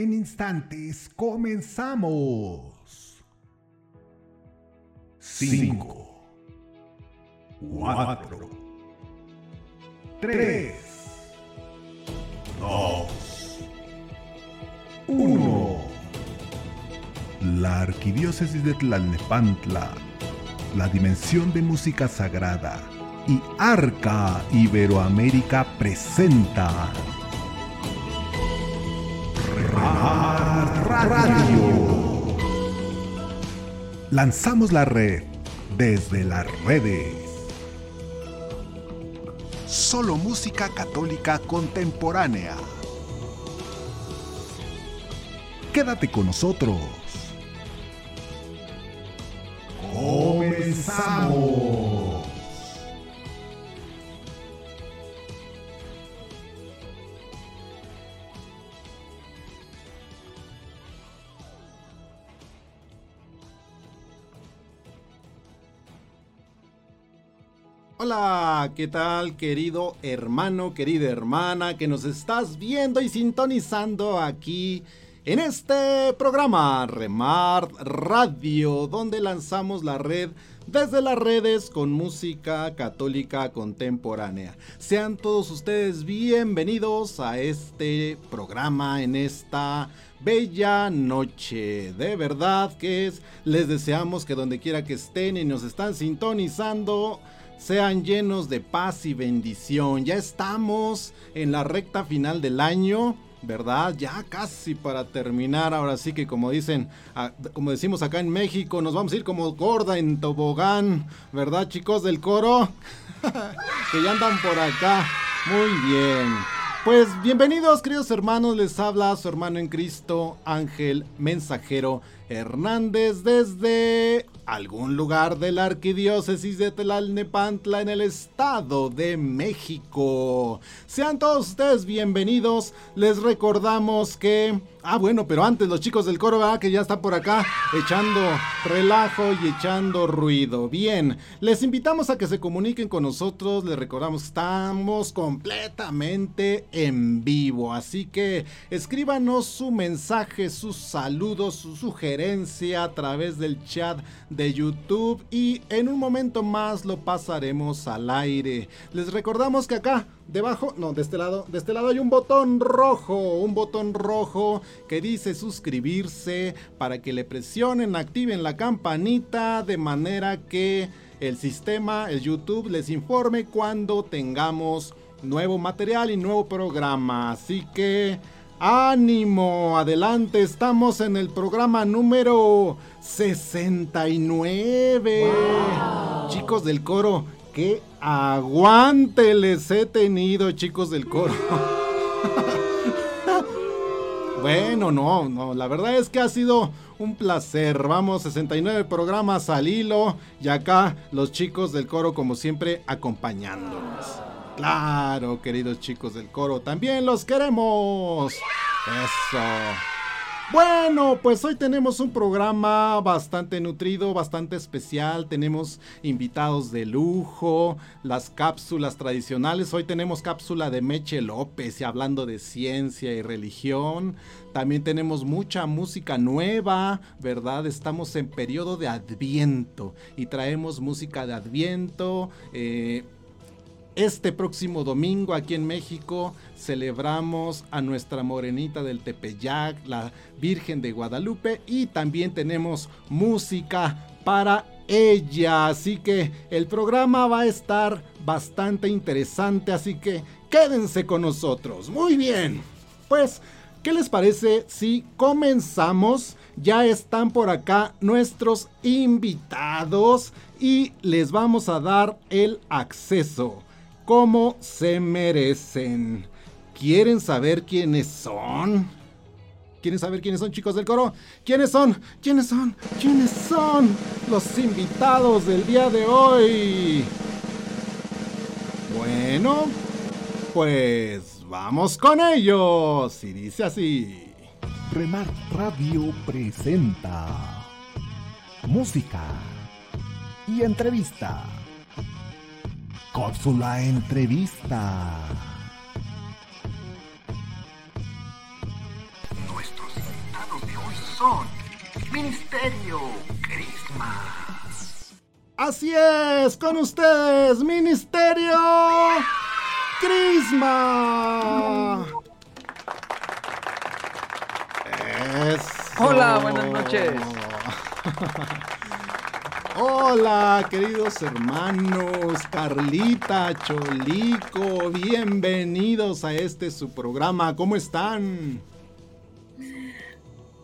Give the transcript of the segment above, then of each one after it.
En instantes comenzamos. 5, 4, 3, 2, 1. La Arquidiócesis de Tlalnepantla, la dimensión de música sagrada y Arca Iberoamérica presenta Radio. Lanzamos la red desde las redes. Solo música católica contemporánea. Quédate con nosotros. ¿Qué tal querido hermano, querida hermana que nos estás viendo y sintonizando aquí en este programa Remar Radio, donde lanzamos la red desde las redes con música católica contemporánea. Sean todos ustedes bienvenidos a este programa en esta bella noche. De verdad que es, les deseamos que donde quiera que estén y nos están sintonizando, sean llenos de paz y bendición. Ya estamos en la recta final del año. ¿Verdad? Ya casi para terminar. Ahora sí que como dicen, como decimos acá en México, nos vamos a ir como gorda en tobogán. ¿Verdad, chicos del coro? que ya andan por acá. Muy bien. Pues bienvenidos, queridos hermanos. Les habla su hermano en Cristo, Ángel Mensajero Hernández, desde algún lugar de la arquidiócesis de Tlalnepantla en el estado de México. Sean todos ustedes bienvenidos. Les recordamos que Ah, bueno, pero antes los chicos del coro, que ya está por acá echando relajo y echando ruido. Bien, les invitamos a que se comuniquen con nosotros. Les recordamos estamos completamente en vivo. Así que escríbanos su mensaje, sus saludos, su a través del chat de YouTube y en un momento más lo pasaremos al aire. Les recordamos que acá debajo, no, de este lado, de este lado hay un botón rojo, un botón rojo que dice suscribirse para que le presionen, activen la campanita de manera que el sistema, el YouTube les informe cuando tengamos nuevo material y nuevo programa. Así que ánimo, adelante, estamos en el programa número 69. Chicos del coro, qué aguante les he tenido, chicos del coro. bueno, no, no, la verdad es que ha sido un placer. Vamos, 69 programas al hilo y acá los chicos del coro como siempre acompañándonos. Claro, queridos chicos del coro, también los queremos. Eso. Bueno, pues hoy tenemos un programa bastante nutrido, bastante especial. Tenemos invitados de lujo, las cápsulas tradicionales. Hoy tenemos cápsula de Meche López y hablando de ciencia y religión. También tenemos mucha música nueva, ¿verdad? Estamos en periodo de adviento y traemos música de adviento. Eh, este próximo domingo aquí en México celebramos a nuestra morenita del Tepeyac, la Virgen de Guadalupe, y también tenemos música para ella. Así que el programa va a estar bastante interesante, así que quédense con nosotros. Muy bien, pues, ¿qué les parece si comenzamos? Ya están por acá nuestros invitados y les vamos a dar el acceso como se merecen. ¿Quieren saber quiénes son? ¿Quieren saber quiénes son chicos del coro? ¿Quiénes son? ¿Quiénes son? ¿Quiénes son los invitados del día de hoy? Bueno, pues vamos con ellos. Y dice así. Remar Radio presenta música y entrevista Cápsula Entrevista. Nuestros invitados de hoy son Ministerio Crisma. Así es, con ustedes, Ministerio Crisma. Hola, buenas noches. Hola, queridos hermanos, Carlita, Cholico, bienvenidos a este su programa. ¿Cómo están?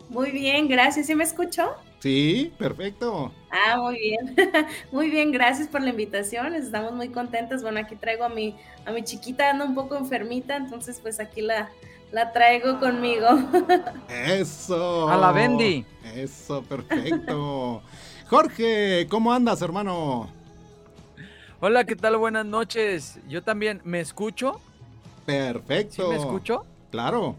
Muy bien, gracias. ¿Sí me escuchó? Sí, perfecto. Ah, muy bien. muy bien, gracias por la invitación. Estamos muy contentos. Bueno, aquí traigo a mi, a mi chiquita, anda un poco enfermita, entonces pues aquí la, la traigo conmigo. Eso. A la Bendy. Eso, perfecto. Jorge, ¿cómo andas, hermano? Hola, ¿qué tal? Buenas noches. Yo también, ¿me escucho? Perfecto. ¿Sí me escucho? Claro.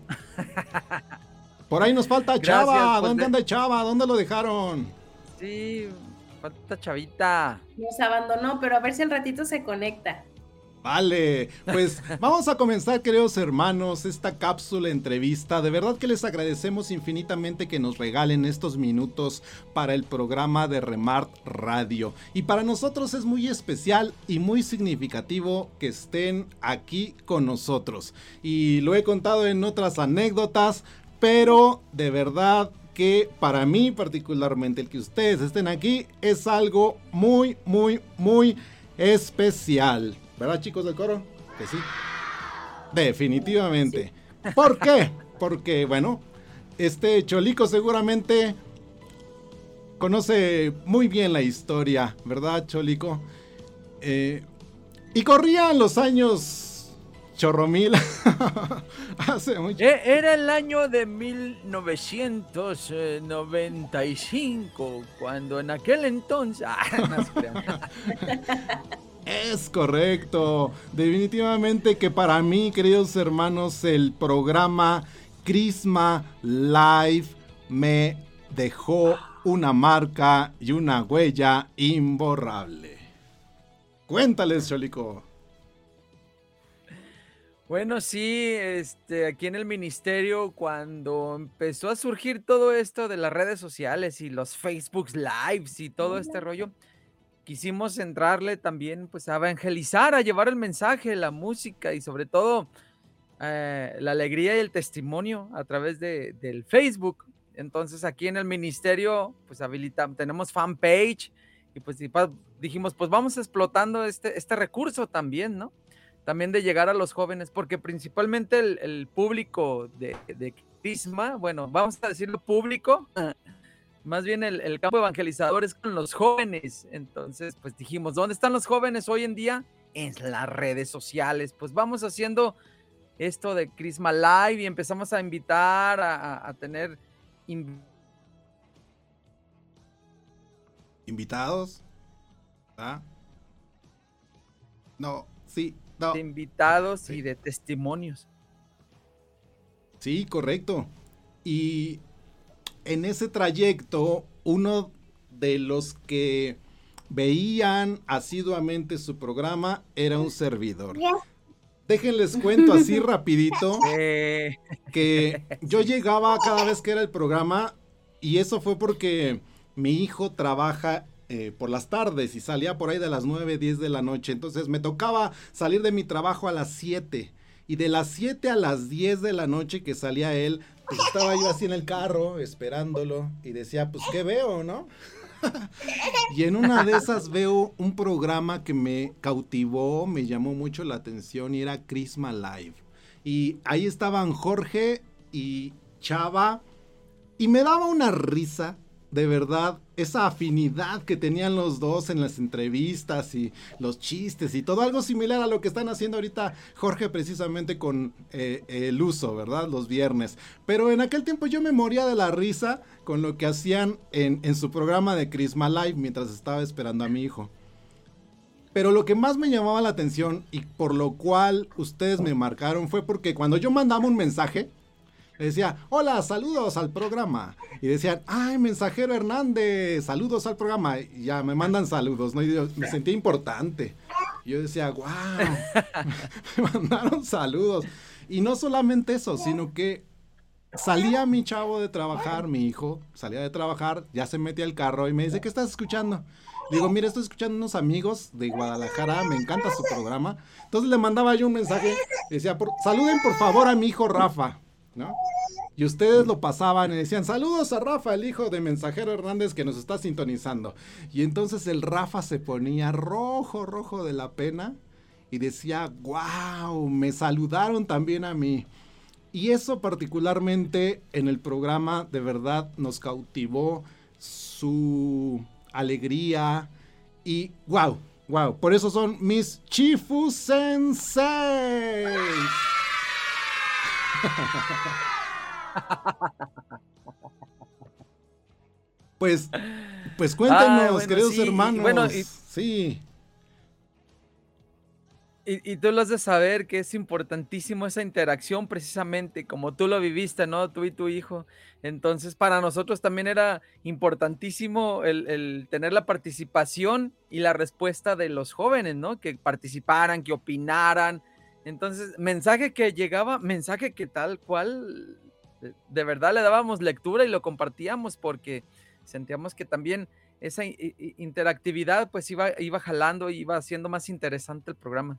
Por ahí nos falta Chava. Pues ¿Dónde anda Chava? ¿Dónde lo dejaron? Sí, falta Chavita. Nos abandonó, pero a ver si al ratito se conecta. Vale, pues vamos a comenzar, queridos hermanos, esta cápsula entrevista. De verdad que les agradecemos infinitamente que nos regalen estos minutos para el programa de Remart Radio. Y para nosotros es muy especial y muy significativo que estén aquí con nosotros. Y lo he contado en otras anécdotas, pero de verdad que para mí particularmente el que ustedes estén aquí es algo muy, muy, muy especial. ¿Verdad, chicos del coro? Que sí. Definitivamente. ¿Por qué? Porque, bueno, este Cholico seguramente conoce muy bien la historia, ¿verdad, Cholico? Eh, y corría en los años chorromil. Hace mucho. E-, era el año de 1995, cuando en aquel entonces... Es correcto. Definitivamente que para mí, queridos hermanos, el programa Crisma Live me dejó una marca y una huella imborrable. Cuéntales, Cholico. Bueno, sí, este, aquí en el ministerio, cuando empezó a surgir todo esto de las redes sociales y los Facebook Lives y todo este rollo, quisimos entrarle también pues a evangelizar, a llevar el mensaje, la música y sobre todo eh, la alegría y el testimonio a través de, del Facebook. Entonces aquí en el ministerio pues habilitamos, tenemos fanpage y pues dijimos pues vamos explotando este, este recurso también, ¿no? También de llegar a los jóvenes, porque principalmente el, público de, de Crisma, bueno, vamos a decirlo público, más bien el, campo evangelizador es con los jóvenes. Entonces, pues dijimos, ¿dónde están los jóvenes hoy en día? En las redes sociales. Pues vamos haciendo esto de Crisma Live y empezamos a invitar a, tener invitados. ¿Ah? No, sí, no. De invitados y de testimonios. Sí, correcto. Y en ese trayecto, uno de los que veían asiduamente su programa era un servidor. Déjenles cuento así rapidito que yo llegaba cada vez que era el programa y eso fue porque mi hijo trabaja eh, por las tardes y salía por ahí de las 9, 10 de la noche. Entonces me tocaba salir de mi trabajo a las 7 y de las 7 a las 10 de la noche que salía él, pues estaba yo así en el carro esperándolo y decía, pues, ¿qué veo, no? y en una de esas veo un programa que me cautivó, me llamó mucho la atención y era Crisma Live. Y ahí estaban Jorge y Chava y me daba una risa de verdad esa afinidad que tenían los dos en las entrevistas y los chistes y todo algo similar a lo que están haciendo ahorita Jorge precisamente con eh, el uso, ¿verdad? Los viernes. Pero en aquel tiempo yo me moría de la risa con lo que hacían en, en su programa de Crisma Live mientras estaba esperando a mi hijo. Pero lo que más me llamaba la atención y por lo cual ustedes me marcaron fue porque cuando yo mandaba un mensaje, decía, hola, saludos al programa. Y decían, ay, mensajero Hernández, saludos al programa. Y ya me mandan saludos, ¿no? Y yo me sentía importante. Y yo decía, wow, me mandaron saludos. Y no solamente eso, sino que salía mi chavo de trabajar, mi hijo, salía de trabajar, ya se metía al carro y me dice, ¿qué estás escuchando? Digo, mira, estoy escuchando unos amigos de Guadalajara, me encanta su programa. Entonces le mandaba yo un mensaje, decía, saluden por favor a mi hijo Rafa, Y ustedes lo pasaban y decían, saludos a Rafa, el hijo de Mensajero Hernández que nos está sintonizando. Y entonces el Rafa se ponía rojo, rojo de la pena y decía, wow, me saludaron también a mí. Y eso particularmente en el programa de verdad nos cautivó su alegría y wow, wow. Por eso son mis Chifu Sensei. Pues, pues cuéntenos, queridos hermanos. Bueno, sí. Y, tú lo has de saber que es importantísimo esa interacción precisamente como tú lo viviste, ¿no? Tú y tu hijo. Entonces, para nosotros también era importantísimo el, tener la participación y la respuesta de los jóvenes, ¿no? Que participaran, que opinaran. Entonces, mensaje que llegaba, mensaje que tal cual, de verdad le dábamos lectura y lo compartíamos porque sentíamos que también esa interactividad pues iba, iba jalando, iba haciendo más interesante el programa.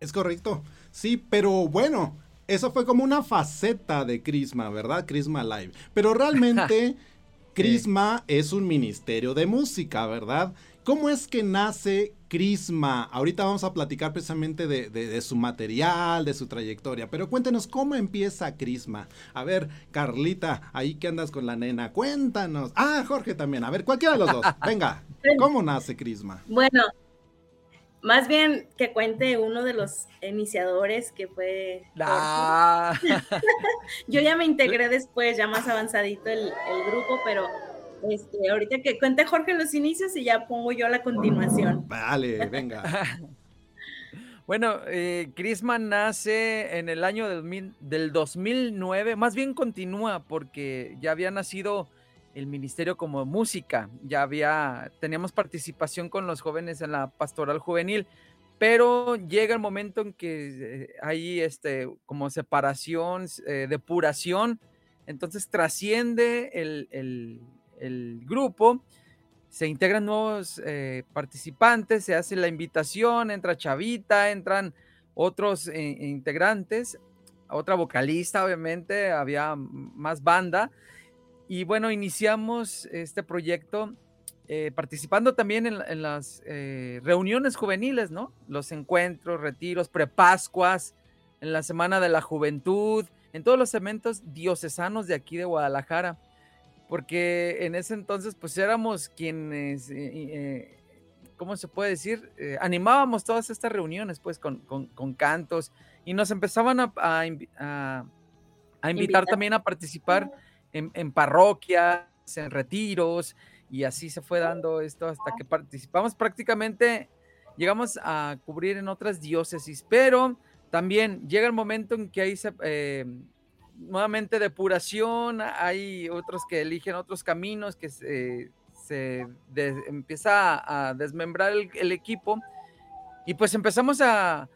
Es correcto. Sí, pero bueno, eso fue como una faceta de Crisma, ¿verdad? Crisma Live. Pero realmente Crisma es un ministerio de música, ¿verdad? ¿Cómo es que nace Crisma? Ahorita vamos a platicar precisamente de, su material, de su trayectoria, pero cuéntenos cómo empieza Crisma. A ver, Carlita, ahí que andas con la nena, cuéntanos. Ah, Jorge también, a ver, cualquiera de los dos. Venga, ¿cómo nace Crisma? Bueno, más bien que cuente uno de los iniciadores que fue. Ah. Yo ya me integré después, ya más avanzadito el, grupo, pero este, ahorita que cuente Jorge los inicios y ya pongo yo la continuación. Vale, venga. bueno, eh, Crisman nace en el año del, del 2009, más bien continúa porque ya había nacido el ministerio como música. Ya había, teníamos participación con los jóvenes en la pastoral juvenil, pero llega el momento en que eh, hay este, como separación, eh, depuración, entonces trasciende el, grupo, se integran nuevos eh, participantes, se hace la invitación, entra Chavita, entran otros integrantes, otra vocalista, obviamente, había más banda y bueno, iniciamos este proyecto eh, participando también en, las eh, reuniones juveniles, ¿no? Los encuentros, retiros, prepascuas, en la Semana de la Juventud, en todos los eventos diocesanos de aquí de Guadalajara, porque en ese entonces pues éramos quienes, eh, ¿cómo se puede decir? animábamos todas estas reuniones pues con, cantos y nos empezaban a, a, invitar, también a participar en, parroquias, en retiros, y así se fue dando esto hasta que participamos. Prácticamente, llegamos a cubrir en otras diócesis, pero también llega el momento en que hay eh, nuevamente depuración, hay otros que eligen otros caminos, que se, empieza a, desmembrar el, equipo, y pues empezamos a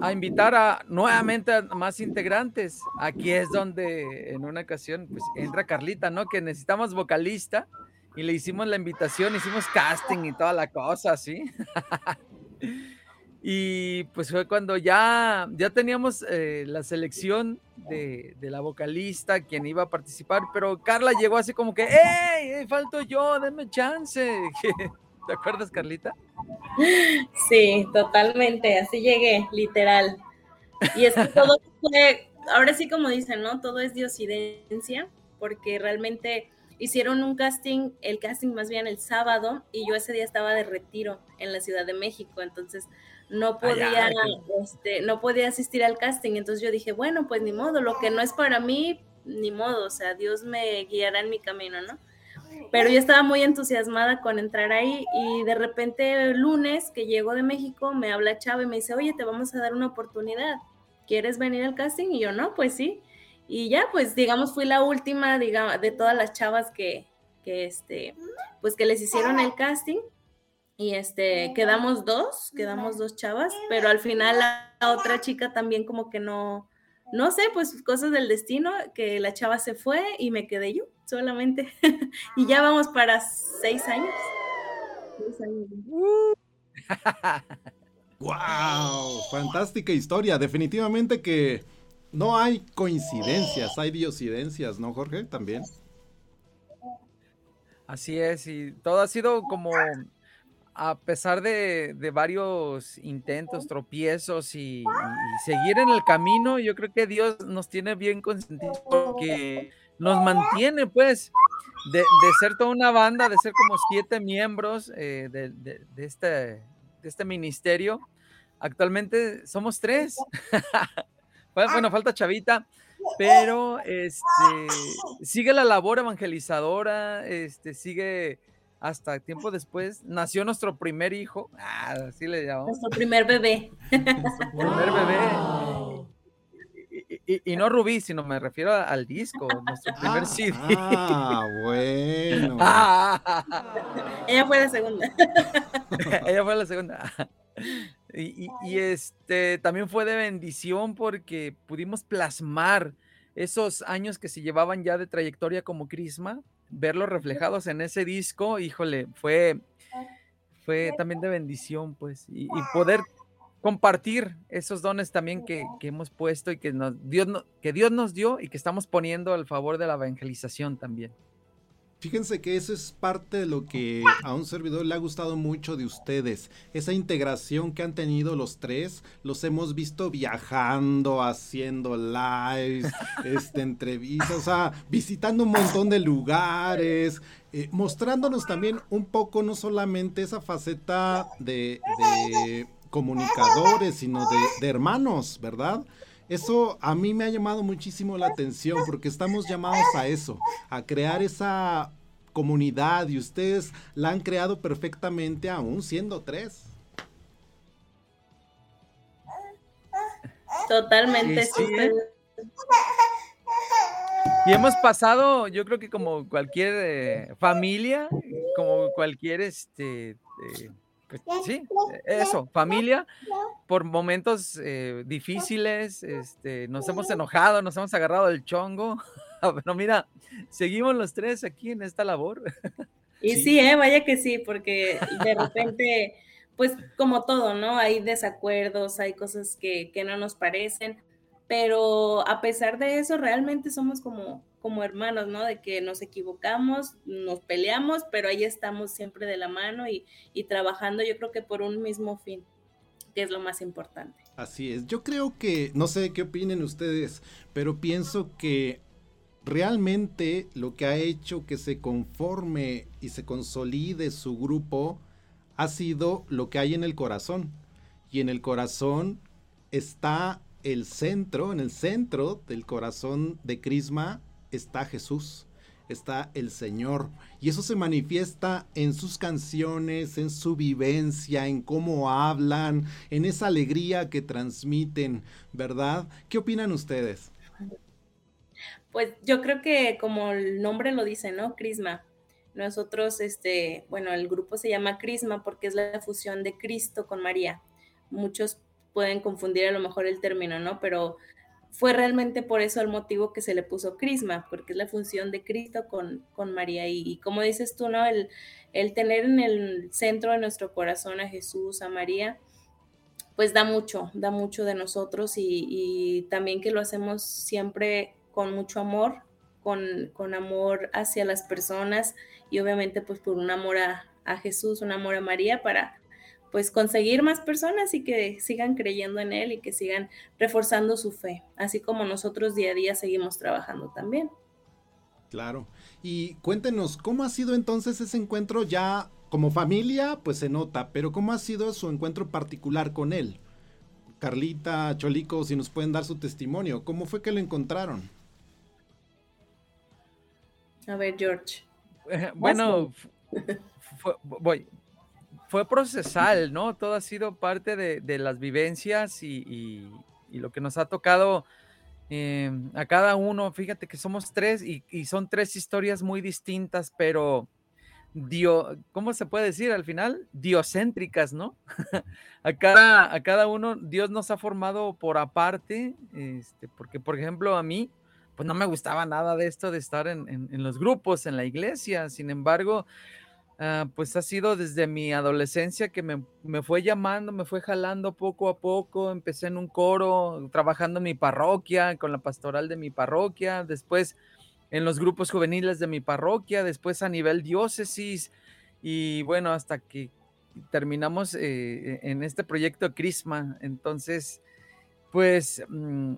a invitar a nuevamente a más integrantes. Aquí es donde en una ocasión pues entra Carlita, ¿no? Que necesitamos vocalista y le hicimos la invitación, hicimos casting y toda la cosa, ¿sí? y pues fue cuando ya, ya teníamos eh, la selección de, de, la vocalista, quien iba a participar, pero Carla llegó así como que, ¡Ey! ¡Falto yo! ¡Denme chance! ¿Te acuerdas, Carlita? Sí, totalmente, así llegué, literal. Y es que todo fue, ahora sí como dicen, ¿no? Todo es diosidencia, porque realmente hicieron un casting, el casting más bien el sábado, y yo ese día estaba de retiro en la Ciudad de México, entonces no podía, este, no podía asistir al casting, entonces yo dije, bueno, pues ni modo, lo que no es para mí, ni modo, o sea, Dios me guiará en mi camino, ¿no? pero yo estaba muy entusiasmada con entrar ahí y de repente el lunes que llego de México me habla Chava y me dice, oye, te vamos a dar una oportunidad, ¿quieres venir al casting? Y yo, no, pues sí. Y ya, pues digamos, fui la última, digamos, de todas las chavas que, que este, pues que les hicieron el casting. Y este, quedamos dos, quedamos dos chavas, pero al final la otra chica también como que no, no sé, pues cosas del destino, que la chava se fue y me quedé yo solamente. y ya vamos para seis años. Seis años. ¡Wow! Fantástica historia. Definitivamente que no hay coincidencias, hay diosidencias, ¿no, Jorge? También. Así es, y todo ha sido como a pesar de, varios intentos, tropiezos y, seguir en el camino, yo creo que Dios nos tiene bien consentidos porque nos mantiene, pues, de, ser toda una banda, de ser como siete miembros eh, de, este, de este ministerio. Actualmente somos tres. bueno, falta Chavita, pero este, sigue la labor evangelizadora, este, sigue hasta tiempo después, nació nuestro primer hijo, ah, así le llamamos. Nuestro primer bebé. Nuestro primer bebé. Y, no Rubí, sino me refiero al disco, nuestro primer CD. Ah, bueno. Ella fue la segunda. Ella fue la segunda. Y, y, este también fue de bendición porque pudimos plasmar esos años que se llevaban ya de trayectoria como Crisma, verlos reflejados en ese disco, híjole, fue, fue también de bendición, pues, y, poder compartir esos dones también que, hemos puesto y que, nos, Dios, que Dios nos dio y que estamos poniendo al favor de la evangelización también. Fíjense que eso es parte de lo que a un servidor le ha gustado mucho de ustedes. Esa integración que han tenido los tres, los hemos visto viajando, haciendo lives, este, entrevistas, o sea, visitando un montón de lugares, eh, mostrándonos también un poco no solamente esa faceta de, comunicadores, sino de, de hermanos, ¿verdad? Eso a mí me ha llamado muchísimo la atención porque estamos llamados a eso, a crear esa comunidad y ustedes la han creado perfectamente aún siendo tres. Totalmente. Sí, Y hemos pasado, yo creo que como cualquier eh, familia, como cualquier este, eh, sí, eso, familia, por momentos eh, difíciles, este, nos hemos enojado, nos hemos agarrado el chongo, pero mira, seguimos los tres aquí en esta labor. Y sí, eh, vaya que sí, porque de repente, pues como todo, ¿no? Hay desacuerdos, hay cosas que, que no nos parecen, pero a pesar de eso, realmente somos como, como hermanos, ¿no? De que nos equivocamos, nos peleamos, pero ahí estamos siempre de la mano y, trabajando, yo creo que por un mismo fin, que es lo más importante. Así es, yo creo que, no sé qué opinen ustedes, pero pienso que realmente lo que ha hecho que se conforme y se consolide su grupo ha sido lo que hay en el corazón. Y en el corazón está el centro, en el centro del corazón de Crisma está Jesús, está el Señor. Y eso se manifiesta en sus canciones, en su vivencia, en cómo hablan, en esa alegría que transmiten, ¿verdad? ¿Qué opinan ustedes? Pues yo creo que como el nombre lo dice, ¿no? Crisma. Nosotros, este, bueno, el grupo se llama Crisma porque es la fusión de Cristo con María. Muchos pueden confundir a lo mejor el término, ¿no? Pero fue realmente por eso el motivo que se le puso crisma, porque es la función de Cristo con, con María. Y, como dices tú, ¿no? El, el, tener en el centro de nuestro corazón a Jesús, a María, pues da mucho, da mucho de nosotros y, también que lo hacemos siempre con mucho amor, con, con, amor hacia las personas y obviamente pues por un amor a, a Jesús, un amor a María para pues conseguir más personas y que sigan creyendo en él y que sigan reforzando su fe, así como nosotros día a día seguimos trabajando también. Claro. Y cuéntenos, ¿cómo ha sido entonces ese encuentro ya como familia? Pues se nota, pero ¿cómo ha sido su encuentro particular con él? Carlita, Cholico, si nos pueden dar su testimonio, ¿cómo fue que lo encontraron? A ver, George. bueno, voy, fue procesal, ¿no? Todo ha sido parte de, las vivencias y, lo que nos ha tocado em, a cada uno. Fíjate que somos tres y, son tres historias muy distintas, pero dio, ¿cómo se puede decir al final? Diocéntricas, ¿no? a, cada, a cada uno Dios nos ha formado por aparte, este, porque por ejemplo a mí, pues no me gustaba nada de esto de estar en, en, los grupos, en la iglesia, sin embargo, uh, pues ha sido desde mi adolescencia que me, me, fue llamando, me fue jalando poco a poco, empecé en un coro, trabajando en mi parroquia, con la pastoral de mi parroquia, después en los grupos juveniles de mi parroquia, después a nivel diócesis y bueno, hasta que terminamos eh, en este proyecto Crisma. Entonces, pues, mm,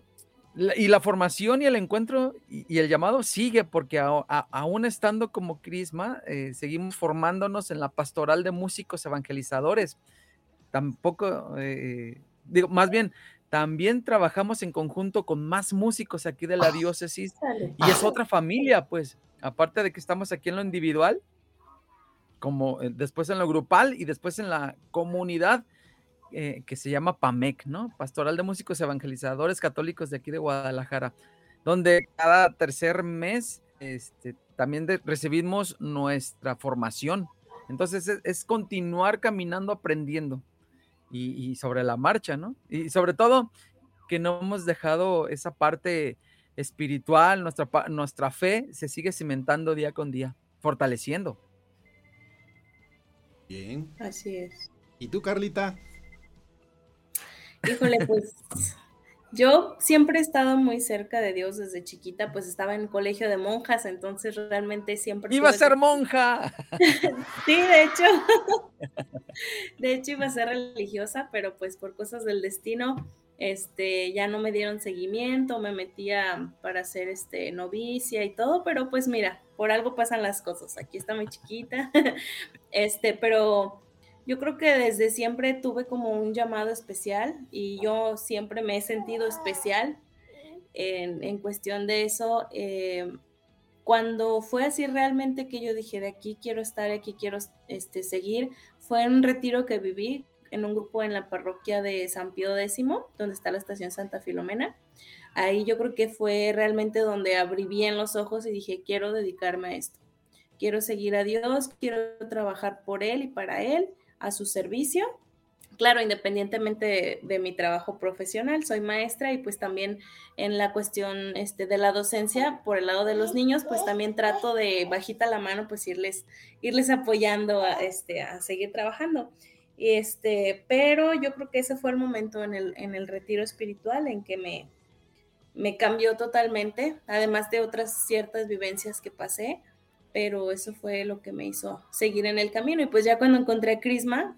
y la formación y el encuentro y, el llamado sigue porque aún estando como Crisma, eh, seguimos formándonos en la pastoral de músicos evangelizadores. Tampoco, eh, digo, más bien, también trabajamos en conjunto con más músicos aquí de la ah, diócesis y es otra familia, pues, aparte de que estamos aquí en lo individual, como eh, después en lo grupal y después en la comunidad eh, que se llama PAMEC, ¿no? Pastoral de Músicos Evangelizadores Católicos de aquí de Guadalajara, donde cada tercer mes este, también recibimos nuestra formación. Entonces es continuar caminando, aprendiendo y, sobre la marcha, ¿no? Y sobre todo que no hemos dejado esa parte espiritual, nuestra, nuestra fe se sigue cimentando día con día, fortaleciendo. Bien. Así es. ¿Y tú, Carlita? Híjole, pues yo siempre he estado muy cerca de Dios desde chiquita, pues estaba en colegio de monjas, entonces realmente siempre... Iba a ser monja. sí, de hecho, de hecho iba a ser religiosa, pero pues por cosas del destino, este, ya no me dieron seguimiento, me metía para hacer este novicia y todo, pero pues mira, por algo pasan las cosas. Aquí está muy chiquita, este, pero yo creo que desde siempre tuve como un llamado especial y yo siempre me he sentido especial en, cuestión de eso. Eh, cuando fue así realmente que yo dije, de aquí quiero estar, aquí quiero este, seguir, fue en un retiro que viví en un grupo en la parroquia de San Pío X, donde está la estación Santa Filomena. Ahí yo creo que fue realmente donde abrí bien los ojos y dije, quiero dedicarme a esto. Quiero seguir a Dios, quiero trabajar por Él y para Él a su servicio. Claro, independientemente de, mi trabajo profesional, soy maestra y pues también en la cuestión este, de la docencia, por el lado de los niños, pues también trato de bajita la mano, pues irles, irles apoyando a, este, a seguir trabajando. Este, pero yo creo que ese fue el momento en el, en el retiro espiritual en que me, me cambió totalmente, además de otras ciertas vivencias que pasé pero eso fue lo que me hizo seguir en el camino. Y pues ya cuando encontré a Crisma,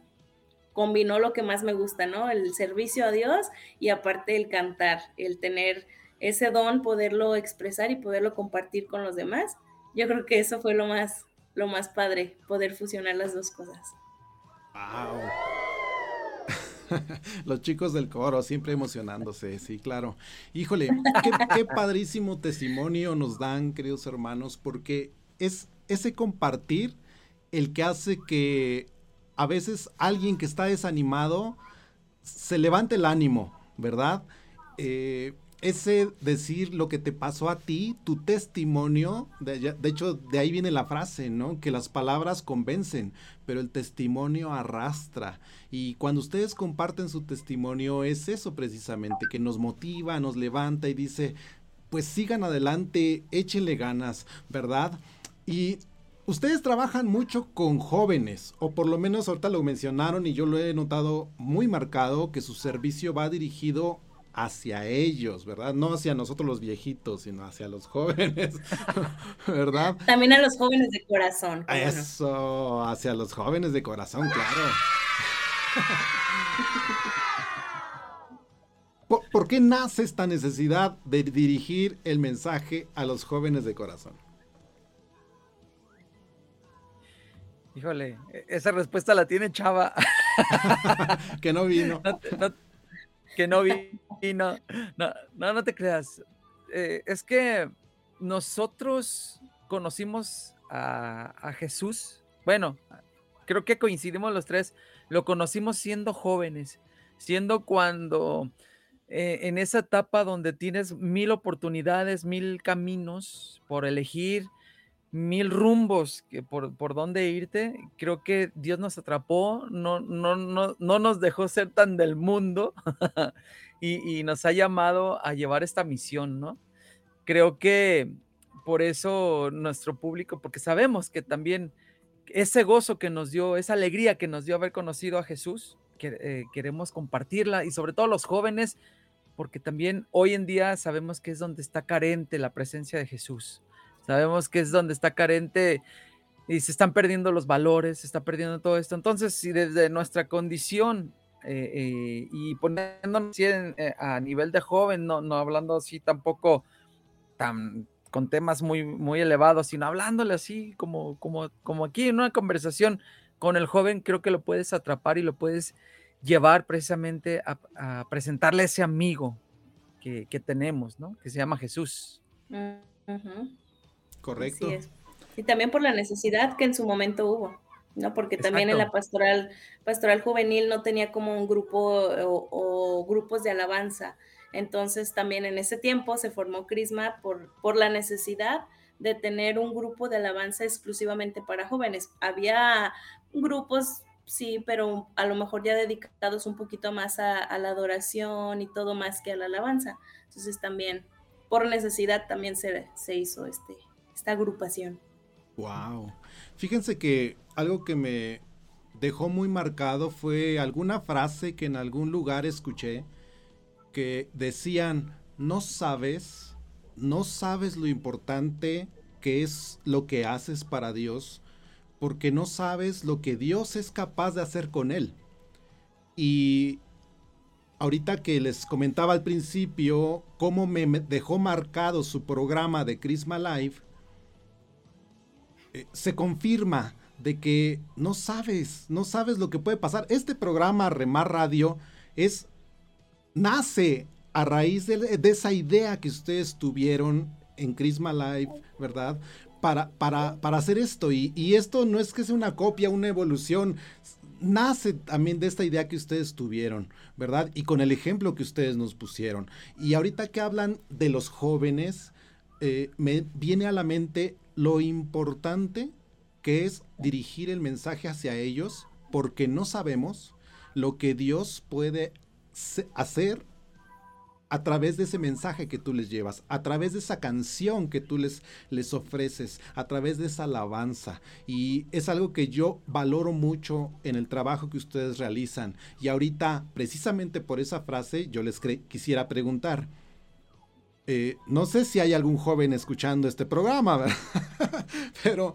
combinó lo que más me gusta, ¿no? El servicio a Dios y aparte el cantar, el tener ese don, poderlo expresar y poderlo compartir con los demás. Yo creo que eso fue lo más, lo más padre, poder fusionar las dos cosas. Wow. Los chicos del coro siempre emocionándose, sí, claro. Híjole, qué, qué padrísimo testimonio nos dan, queridos hermanos, porque es ese compartir el que hace que a veces alguien que está desanimado se levante el ánimo, ¿verdad? Eh, ese decir lo que te pasó a ti, tu testimonio, de, hecho de ahí viene la frase, ¿no? Que las palabras convencen, pero el testimonio arrastra. Y cuando ustedes comparten su testimonio es eso precisamente, que nos motiva, nos levanta y dice, pues sigan adelante, échenle ganas, ¿verdad? Y ustedes trabajan mucho con jóvenes, o por lo menos ahorita lo mencionaron y yo lo he notado muy marcado, que su servicio va dirigido hacia ellos, ¿verdad? No hacia nosotros los viejitos, sino hacia los jóvenes, ¿verdad? También a los jóvenes de corazón. Eso, hacia los jóvenes de corazón, claro. ¿Por, qué nace esta necesidad de dirigir el mensaje a los jóvenes de corazón? Híjole, e, esa respuesta la tiene Chava. que no vino. que no vino. No, no, no te creas. Eh, es que nosotros conocimos a, Jesús. Bueno, creo que coincidimos los tres. Lo conocimos siendo jóvenes, siendo cuando eh, en esa etapa donde tienes mil oportunidades, mil caminos por elegir, mil rumbos que por, por dónde irte. Creo que Dios nos atrapó, no, no, no, no nos dejó ser tan del mundo y, y, nos ha llamado a llevar esta misión, ¿no? Creo que por eso nuestro público, porque sabemos que también ese gozo que nos dio, esa alegría que nos dio haber conocido a Jesús, eh, queremos compartirla y sobre todo los jóvenes, porque también hoy en día sabemos que es donde está carente la presencia de Jesús. Sabemos que es donde está carente y se están perdiendo los valores, se está perdiendo todo esto. Entonces, si desde nuestra condición eh, eh, y poniéndonos a nivel de joven, no, no hablando así tampoco tan con temas muy, muy elevados, sino hablándole así como, como, como aquí en una conversación con el joven, creo que lo puedes atrapar y lo puedes llevar precisamente a, presentarle a ese amigo que, tenemos, ¿no? Que se llama Jesús. Correcto. Y también por la necesidad que en su momento hubo, ¿no? Porque también en la pastoral, pastoral juvenil no tenía como un grupo o grupos de alabanza entonces también en ese tiempo se formó Crisma por, por la necesidad de tener un grupo de alabanza exclusivamente para jóvenes. Había grupos, sí, pero a lo mejor ya dedicados un poquito más a, la adoración y todo más que a la alabanza. Entonces también por necesidad también se, se hizo este, esta agrupación. Wow. Fíjense que algo que me dejó muy marcado fue alguna frase que en algún lugar escuché que decían, no sabes, no sabes lo importante que es lo que haces para Dios, porque no sabes lo que Dios es capaz de hacer con él. Y ahorita que les comentaba al principio cómo me dejó marcado su programa de Crisma Live, eh, se confirma de que no sabes, no sabes lo que puede pasar. Este programa Remar Radio es nace a raíz de, esa idea que ustedes tuvieron en Crisma Live, ¿verdad? Para, para, para hacer esto. Y, esto no es que sea una copia, una evolución. Nace también de esta idea que ustedes tuvieron, ¿verdad? Y con el ejemplo que ustedes nos pusieron. Y ahorita que hablan de los jóvenes, eh, me viene a la mente lo importante que es dirigir el mensaje hacia ellos, porque no sabemos lo que Dios puede hacer a través de ese mensaje que tú les llevas, a través de esa canción que tú les, les ofreces, a través de esa alabanza. Y es algo que yo valoro mucho en el trabajo que ustedes realizan. Y ahorita, precisamente por esa frase, yo les quisiera preguntar. Eh, no sé si hay algún joven escuchando este programa, pero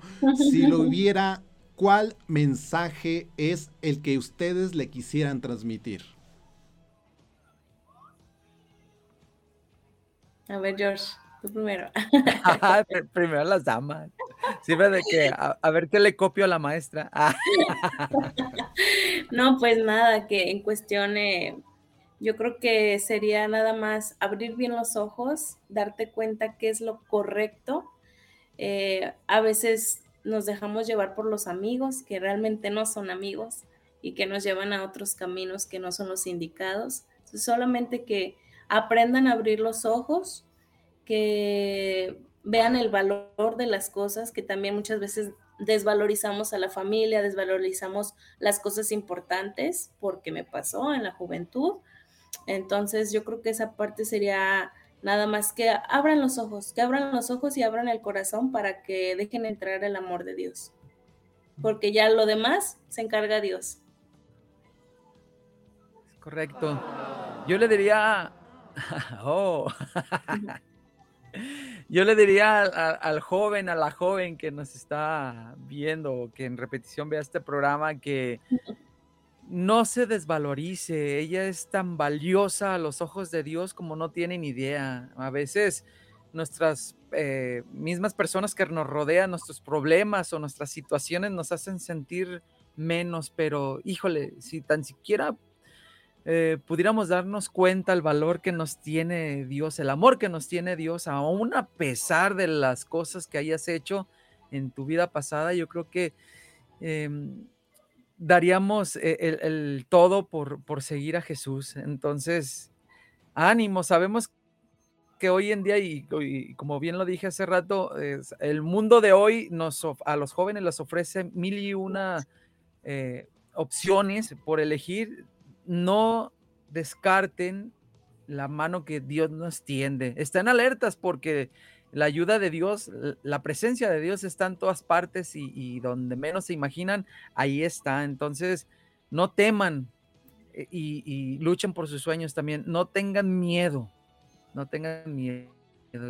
si lo hubiera, ¿cuál mensaje es el que ustedes le quisieran transmitir? A ver, George, tú primero. primero las damas. Sirve de que, a, ver qué le copio a la maestra. no, pues nada, que en cuestión, eh, yo creo que sería nada más abrir bien los ojos, darte cuenta qué es lo correcto. Eh, a veces nos dejamos llevar por los amigos que realmente no son amigos y que nos llevan a otros caminos que no son los indicados. solamente que aprendan a abrir los ojos, que vean el valor de las cosas, que también muchas veces desvalorizamos a la familia, desvalorizamos las cosas importantes, porque me pasó en la juventud. Entonces yo creo que esa parte sería nada más que abran los ojos, que abran los ojos y abran el corazón para que dejen entrar el amor de Dios. Porque ya lo demás se encarga Dios. Correcto. Yo le diría oh. Yo le diría al, joven, a la joven que nos está viendo, que en repetición vea este programa, que no se desvalorice. Ella es tan valiosa a los ojos de Dios como no tienen idea. A veces nuestras eh, mismas personas que nos rodean, nuestros problemas o nuestras situaciones nos hacen sentir menos, pero híjole, si tan siquiera eh, pudiéramos darnos cuenta el valor que nos tiene Dios, el amor que nos tiene Dios, aún a pesar de las cosas que hayas hecho en tu vida pasada, yo creo que em, daríamos e, el, todo por, por, seguir a Jesús. Entonces, ánimo, sabemos que hoy en día, y, como bien lo dije hace rato, el mundo de hoy nos, a los jóvenes les ofrece mil y una eh, opciones por elegir. No descarten la mano que Dios nos tiende. Estén alertas porque la ayuda de Dios, la presencia de Dios está en todas partes y, donde menos se imaginan, ahí está. Entonces, no teman eh, y, luchen por sus sueños también. No tengan miedo, no tengan miedo.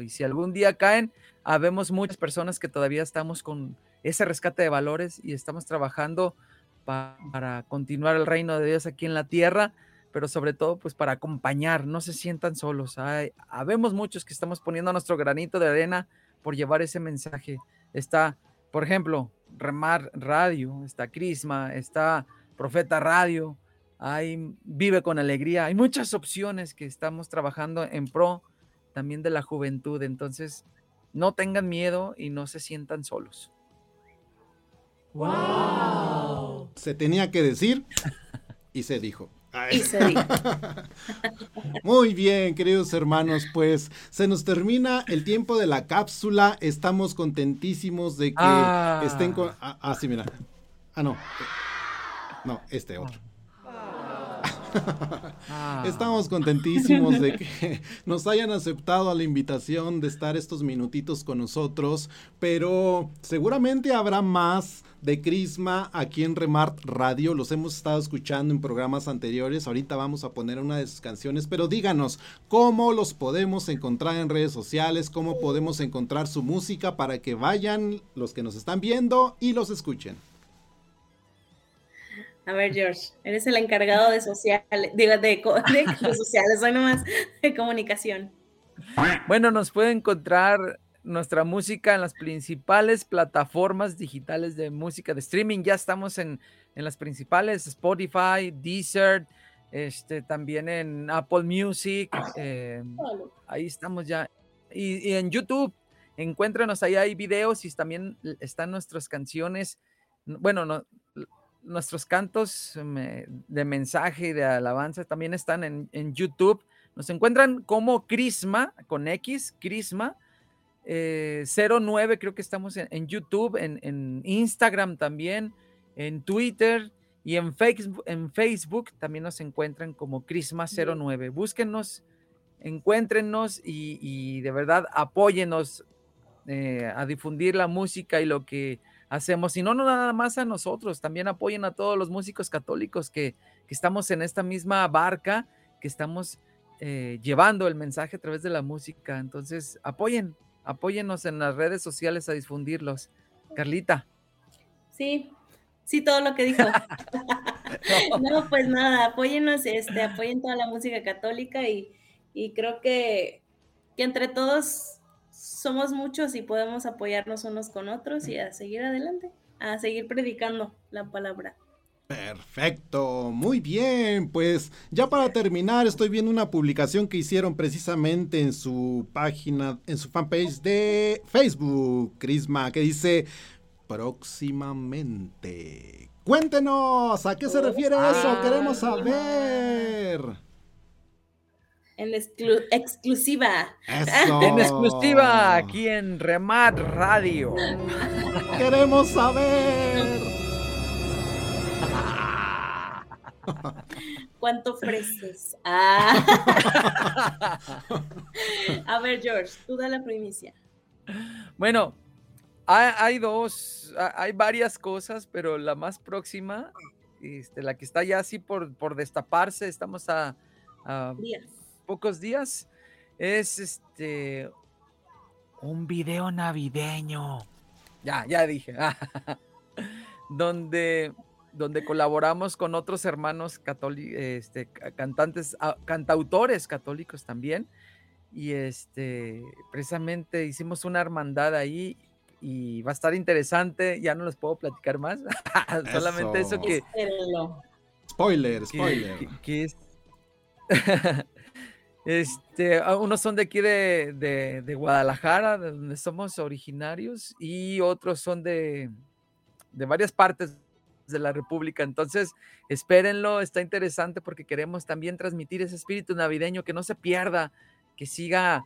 Y si algún día caen, habemos muchas personas que todavía estamos con ese rescate de valores y estamos trabajando para continuar el reino de Dios aquí en la tierra pero sobre todo pues para acompañar, no se sientan solos. Hay, habemos muchos que estamos poniendo nuestro granito de arena por llevar ese mensaje. Está, por ejemplo, Remar Radio, está Crisma, está Profeta Radio, hay Vive con Alegría, hay muchas opciones que estamos trabajando en pro también de la juventud. Entonces, no tengan miedo y no se sientan solos. ¡Wow! Se tenía que decir y se dijo. Muy bien, queridos hermanos, pues se nos termina el tiempo de la cápsula. Estamos contentísimos de que ah. estén con. Ah, ah, sí, mira. Ah, no. No, este otro. Estamos contentísimos de que nos hayan aceptado a la invitación de estar estos minutitos con nosotros, pero seguramente habrá más de Crisma aquí en Remart Radio. Los hemos estado escuchando en programas anteriores. Ahorita vamos a poner una de sus canciones, pero díganos cómo los podemos encontrar en redes sociales, cómo podemos encontrar su música para que vayan los que nos están viendo y los escuchen. A ver, George, eres el encargado de sociales, digo, de, sociales, soy nomás de comunicación. Bueno, nos puede encontrar nuestra música en las principales plataformas digitales de música de streaming. Ya estamos en, las principales, Spotify, Deezer, este, también en Apple Music. Eh, ahí estamos ya. Y, en YouTube, encuéntrenos ahí, hay videos y también están nuestras canciones. Bueno, no, nuestros cantos de mensaje y de alabanza también están en, en YouTube. Nos encuentran como Crisma, con X, Crisma 09, eh, creo que estamos en, YouTube, en, Instagram también, en Twitter y en Facebook, en Facebook también nos encuentran como Crisma09. Búsquenos, encuéntrenos y, de verdad apóyenos eh, a difundir la música y lo que hacemos. Y no, no nada más a nosotros, también apoyen a todos los músicos católicos que, estamos en esta misma barca, que estamos eh, llevando el mensaje a través de la música. Entonces, apoyen, apóyenos en las redes sociales a difundirlos. Carlita. Sí, sí, todo lo que dijo. no. pues nada, apóyenos, este, apoyen toda la música católica y, creo que, que entre todos somos muchos y podemos apoyarnos unos con otros y a seguir adelante, a seguir predicando la palabra. Perfecto, muy bien. Pues ya para terminar, estoy viendo una publicación que hicieron precisamente en su página, en su fanpage de Facebook, Crisma, que dice próximamente. Cuéntenos, ¿a qué se refiere eso? Ah. Queremos saber. En exclusiva. En exclusiva, aquí en Remat Radio. Queremos saber. ¿Cuánto ofreces? Ah. A ver, George, tú da la primicia. Bueno, hay, dos, hay varias cosas, pero la más próxima, este, la que está ya así por, por destaparse, estamos a, pocos días, es este un video navideño. Ya, ya dije. donde donde colaboramos con otros hermanos católicos, este, cantantes, ah, cantautores católicos también. Y este, precisamente hicimos una hermandad ahí y va a estar interesante. Ya no les puedo platicar más. Solamente eso que. Spoiler, spoiler. Que, es. este, unos son de aquí de, de, de, Guadalajara, de donde somos originarios, y otros son de, de varias partes de la República. Entonces, espérenlo, está interesante porque queremos también transmitir ese espíritu navideño, que no se pierda, que siga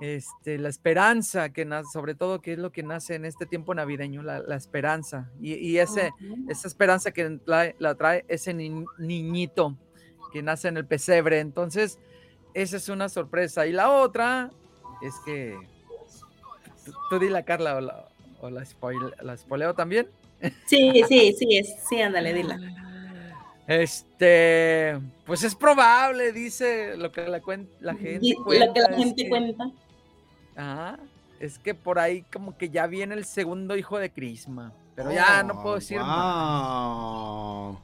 este, la esperanza, que sobre todo, que es lo que nace en este tiempo navideño, la, la esperanza. Y, y ese, esa esperanza que la trae ese niñito que nace en el pesebre. Entonces, esa es una sorpresa. Y la otra es que, tú, di la Carla, o la, o la, la spoileo también. Sí, sí, sí, sí, ándale, dila. Este, pues es probable, dice lo que la, la gente cuenta. Lo que la gente cuenta. Ajá, es que por ahí como que ya viene el segundo hijo de Crisma. Pero ya no puedo decir más.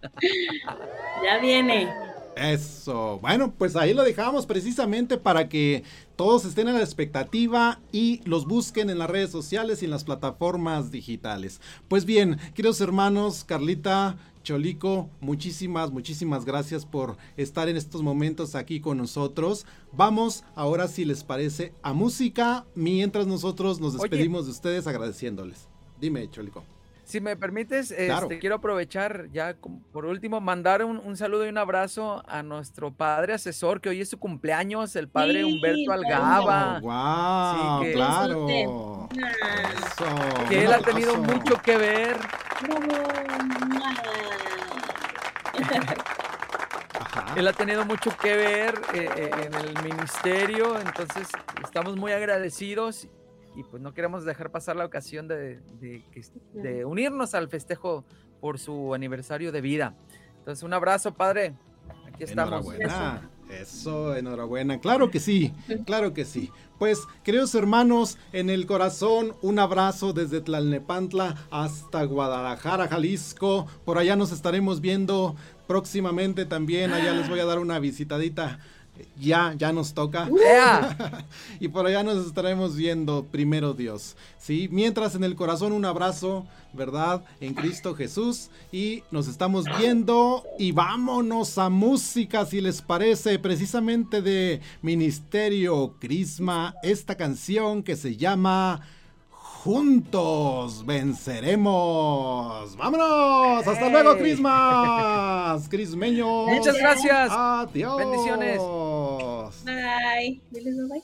ya viene. Eso. Bueno, pues ahí lo dejamos precisamente para que todos estén a la expectativa y los busquen en las redes sociales y en las plataformas digitales. Pues bien, queridos hermanos, Carlita, Cholico, muchísimas, muchísimas gracias por estar en estos momentos aquí con nosotros. Vamos ahora, si les parece, a música, mientras nosotros nos despedimos de ustedes agradeciéndoles. Dime, Cholico. Si me permites, este, quiero aprovechar ya por último, mandar un, saludo y un abrazo a nuestro padre asesor, que hoy es su cumpleaños, el padre Humberto Algaba. ¡Wow! que, claro. que él ha tenido mucho que ver. Él ha tenido mucho que ver eh, eh, en el ministerio, entonces estamos muy agradecidos y pues no queremos dejar pasar la ocasión de, de, unirnos al festejo por su aniversario de vida. Entonces, un abrazo, padre. Aquí estamos. Enhorabuena. Eso, enhorabuena. Claro que sí, claro que sí. Pues, queridos hermanos, en el corazón, un abrazo desde Tlalnepantla hasta Guadalajara, Jalisco. Por allá nos estaremos viendo próximamente también. Allá les voy a dar una visitadita ya, ya nos toca. y por allá nos estaremos viendo, primero Dios. ¿sí? Mientras en el corazón un abrazo, ¿verdad? En Cristo Jesús. Y nos estamos viendo y vámonos a música, si les parece, precisamente de Ministerio Crisma, esta canción que se llama juntos venceremos. ¡Vámonos! ¡Hasta luego, Crismas! ¡Crismeños! Muchas gracias. Adiós. Bendiciones. Bye. Diles bye.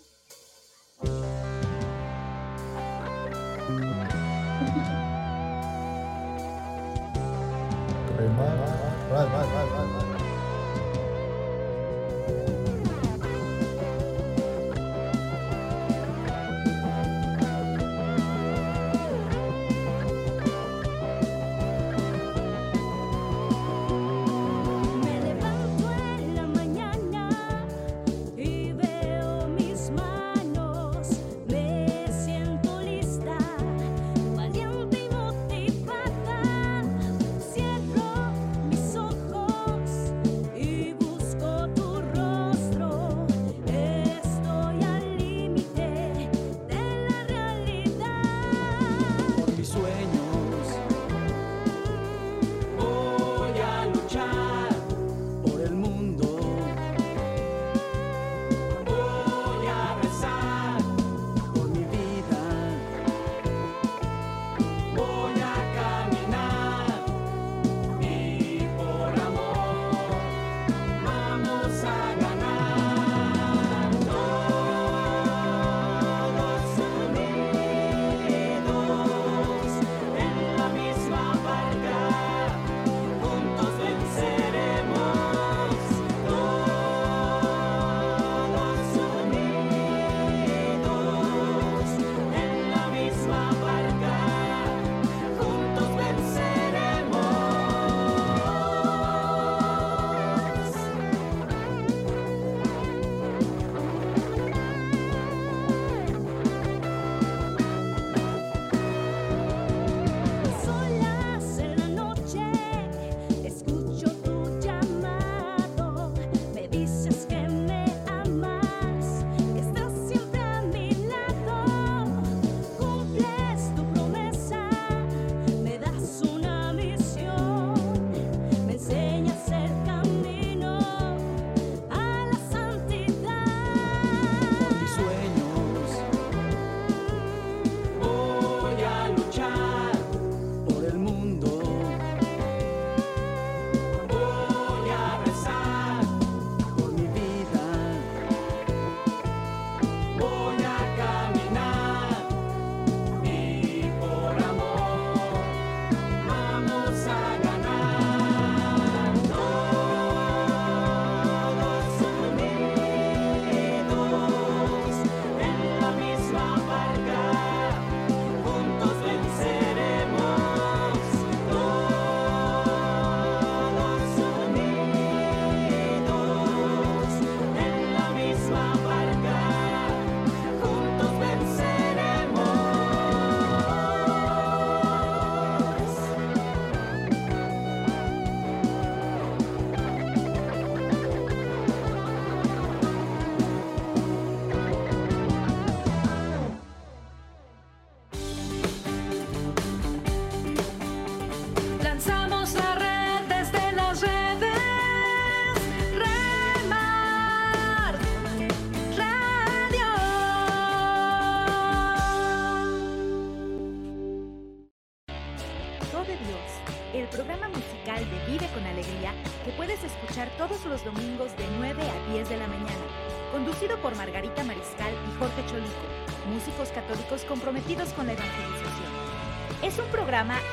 bye, bye, bye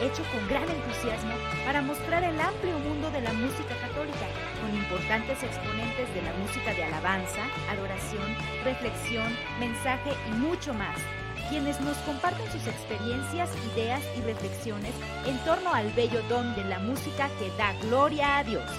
hecho con gran entusiasmo para mostrar el amplio mundo de la música católica, con importantes exponentes de la música de alabanza, adoración, reflexión, mensaje y mucho más, quienes nos comparten sus experiencias, ideas y reflexiones en torno al bello don de la música que da gloria a Dios.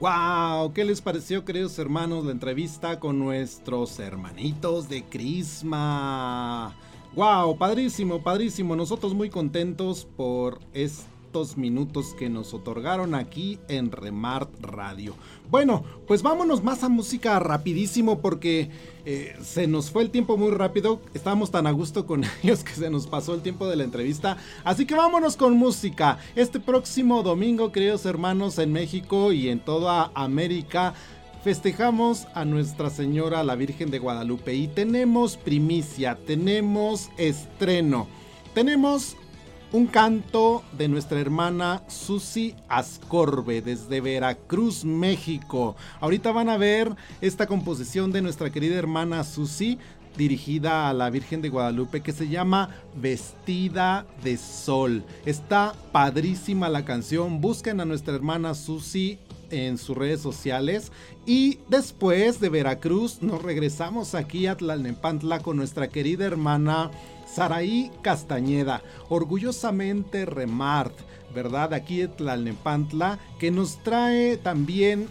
¡Wow! ¿Qué les pareció, queridos hermanos, la entrevista con nuestros hermanitos de Crisma? ¡Wow! Padrísimo, padrísimo. Nosotros muy contentos por este minutos que nos otorgaron aquí en Remart Radio. Bueno, pues vámonos más a música rapidísimo porque eh, se nos fue el tiempo muy rápido. Estábamos tan a gusto con ellos que se nos pasó el tiempo de la entrevista. Así que vámonos con música. Este próximo domingo, queridos hermanos, en México y en toda América festejamos a Nuestra Señora la Virgen de Guadalupe y tenemos primicia, tenemos estreno, tenemos un canto de nuestra hermana Susi Ascorbe desde Veracruz, México. Ahorita van a ver esta composición de nuestra querida hermana Susi dirigida a la Virgen de Guadalupe que se llama Vestida de Sol. Está padrísima la canción. Busquen a nuestra hermana Susi en sus redes sociales. Y después de Veracruz nos regresamos aquí a Tlalnepantla con nuestra querida hermana Saraí Castañeda, orgullosamente Remart, ¿verdad? Aquí en Tlalnepantla, que nos trae también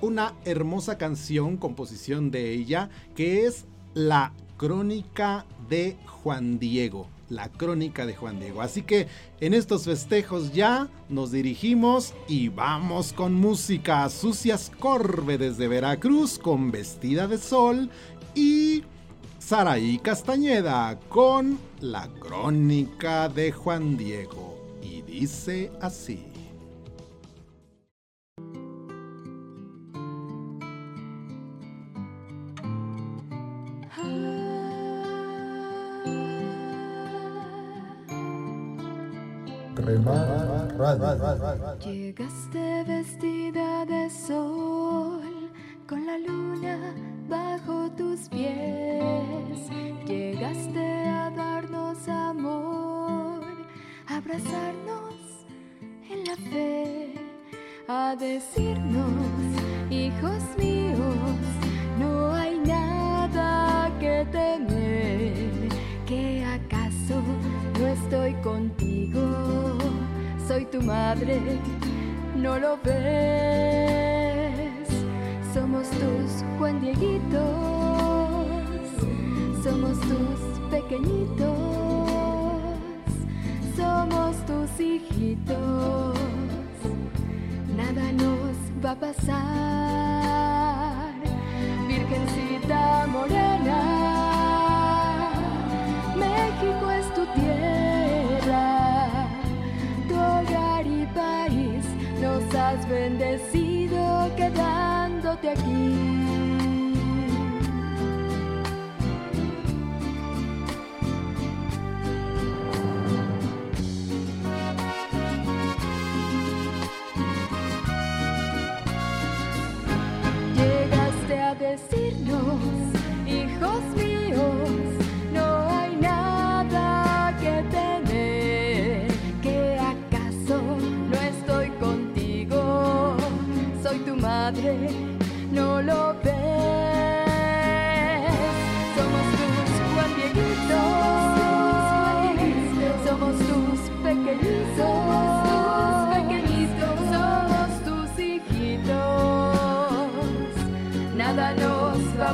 una hermosa canción, composición de ella, que es La Crónica de Juan Diego. La crónica de Juan Diego. Así que en estos festejos ya nos dirigimos y vamos con música. Sucias Corbe desde Veracruz con vestida de sol y Saraí Castañeda con la crónica de Juan Diego. Y dice así. Llegaste vestida de sol con la luna bajo tus pies. Llegaste a darnos amor, abrazarnos en la fe, a decirnos, hijos míos, estoy contigo, soy tu madre, no lo ves. Somos tus Juan Dieguitos, somos tus pequeñitos, somos tus hijitos. Nada nos va a pasar, Virgencita Morena. México es tu tierra, has bendecido quedándote aquí.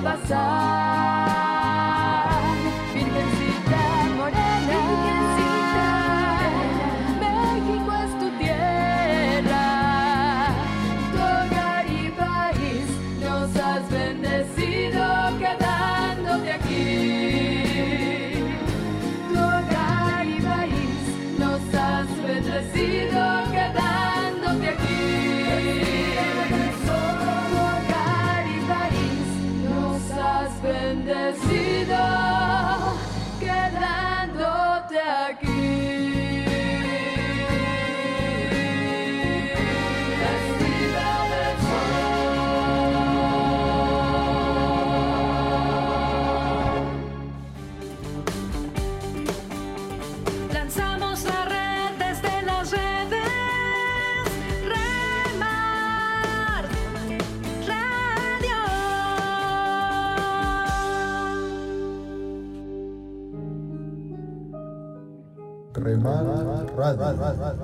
Nos Radio.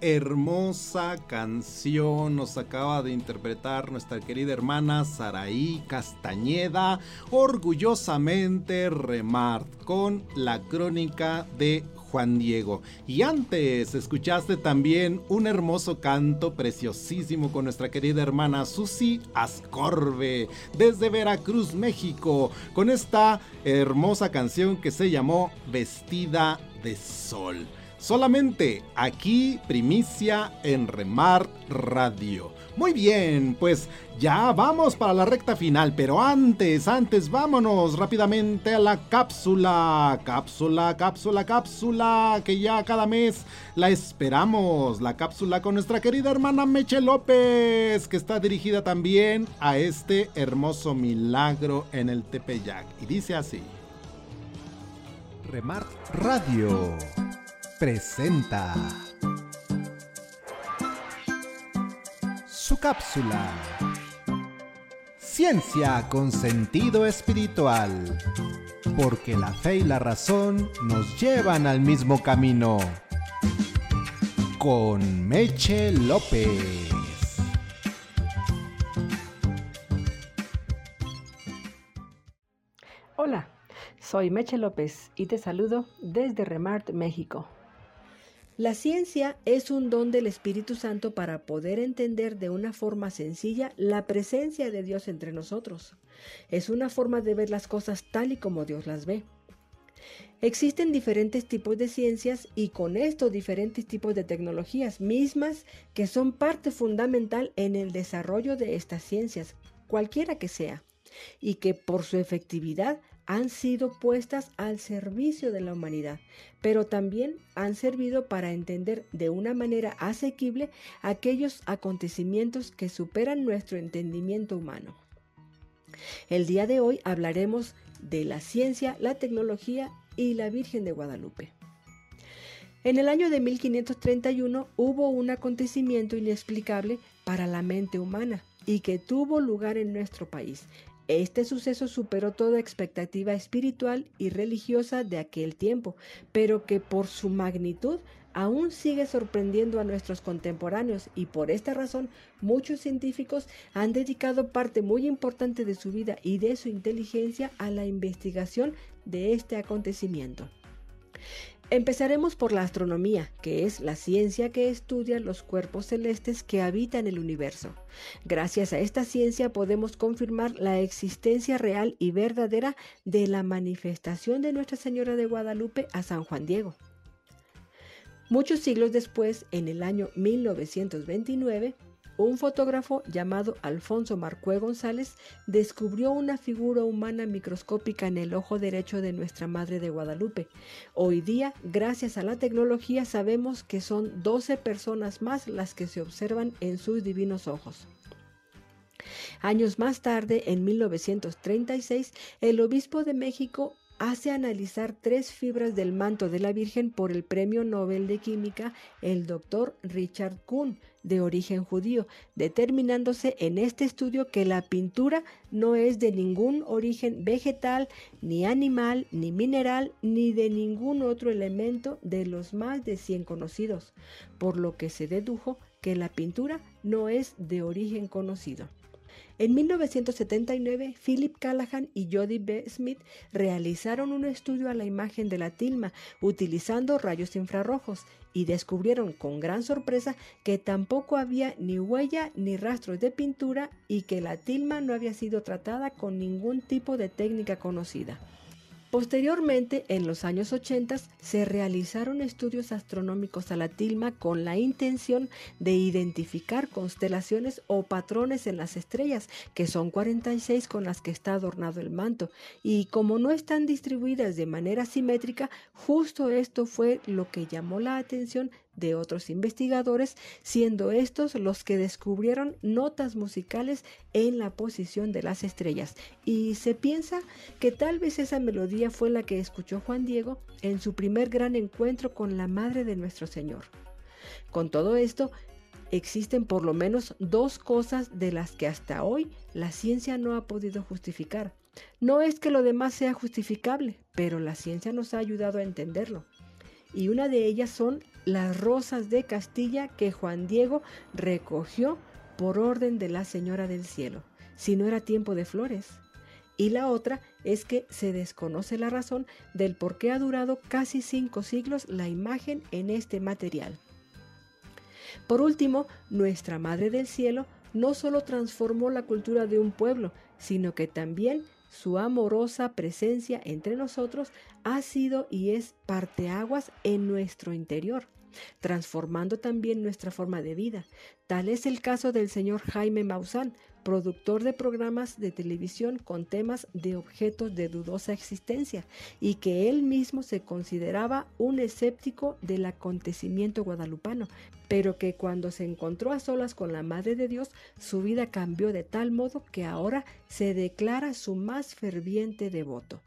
Hermosa canción nos acaba de interpretar nuestra querida hermana Saraí Castañeda, orgullosamente Remart, con la crónica de Juan Diego. Y antes escuchaste también un hermoso canto preciosísimo con nuestra querida hermana Susi Ascorbe, desde Veracruz, México, con esta hermosa canción que se llamó Vestida de Sol. Solamente aquí, primicia en Remar Radio. Muy bien, pues ya vamos para la recta final, pero antes, antes, vámonos rápidamente a la cápsula. Cápsula, cápsula, cápsula, que ya cada mes la esperamos. La cápsula con nuestra querida hermana Meche López, que está dirigida también a este hermoso milagro en el Tepeyac. Y dice así. Remar Radio presenta su cápsula. Ciencia con sentido espiritual. Porque la fe y la razón nos llevan al mismo camino. Con Meche López. Hola, soy Meche López y te saludo desde Remart, México. La ciencia es un don del Espíritu Santo para poder entender de una forma sencilla la presencia de Dios entre nosotros. Es una forma de ver las cosas tal y como Dios las ve. Existen diferentes tipos de ciencias y con esto diferentes tipos de tecnologías mismas que son parte fundamental en el desarrollo de estas ciencias, cualquiera que sea, y que por su efectividad han sido puestas al servicio de la humanidad, pero también han servido para entender de una manera asequible aquellos acontecimientos que superan nuestro entendimiento humano. El día de hoy hablaremos de la ciencia, la tecnología y la Virgen de Guadalupe. En el año de 1531 hubo un acontecimiento inexplicable para la mente humana y que tuvo lugar en nuestro país. Este suceso superó toda expectativa espiritual y religiosa de aquel tiempo, pero que por su magnitud aún sigue sorprendiendo a nuestros contemporáneos y por esta razón muchos científicos han dedicado parte muy importante de su vida y de su inteligencia a la investigación de este acontecimiento. Empezaremos por la astronomía, que es la ciencia que estudia los cuerpos celestes que habitan el universo. Gracias a esta ciencia podemos confirmar la existencia real y verdadera de la manifestación de Nuestra Señora de Guadalupe a San Juan Diego. Muchos siglos después, en el año 1929, un fotógrafo llamado Alfonso Marcué González descubrió una figura humana microscópica en el ojo derecho de nuestra Madre de Guadalupe. Hoy día, gracias a la tecnología, sabemos que son 12 personas más las que se observan en sus divinos ojos. Años más tarde, en 1936, el obispo de México hace analizar tres fibras del manto de la Virgen por el Premio Nobel de Química, el doctor Richard Kuhn, de origen judío, determinándose en este estudio que la pintura no es de ningún origen vegetal, ni animal, ni mineral, ni de ningún otro elemento de los más de 100 conocidos, por lo que se dedujo que la pintura no es de origen conocido. En 1979, Philip Callahan y Jody B. Smith realizaron un estudio a la imagen de la tilma utilizando rayos infrarrojos y descubrieron con gran sorpresa que tampoco había ni huella ni rastros de pintura y que la tilma no había sido tratada con ningún tipo de técnica conocida. Posteriormente, en los años 80, se realizaron estudios astronómicos a la tilma con la intención de identificar constelaciones o patrones en las estrellas, que son 46 con las que está adornado el manto, y como no están distribuidas de manera simétrica, justo esto fue lo que llamó la atención de otros investigadores, siendo estos los que descubrieron notas musicales en la posición de las estrellas. Y se piensa que tal vez esa melodía fue la que escuchó Juan Diego en su primer gran encuentro con la Madre de nuestro Señor. Con todo esto, existen por lo menos dos cosas de las que hasta hoy la ciencia no ha podido justificar. No es que lo demás sea justificable, pero la ciencia nos ha ayudado a entenderlo. Y una de ellas son las rosas de Castilla que Juan Diego recogió por orden de la Señora del Cielo, si no era tiempo de flores. Y la otra es que se desconoce la razón del por qué ha durado casi cinco siglos la imagen en este material. Por último, nuestra Madre del Cielo no solo transformó la cultura de un pueblo, sino que también su amorosa presencia entre nosotros ha sido y es parteaguas en nuestro interior, transformando también nuestra forma de vida. Tal es el caso del señor Jaime Maussan, productor de programas de televisión con temas de objetos de dudosa existencia, y que él mismo se consideraba un escéptico del acontecimiento guadalupano, pero que cuando se encontró a solas con la Madre de Dios, su vida cambió de tal modo que ahora se declara su más ferviente devoto.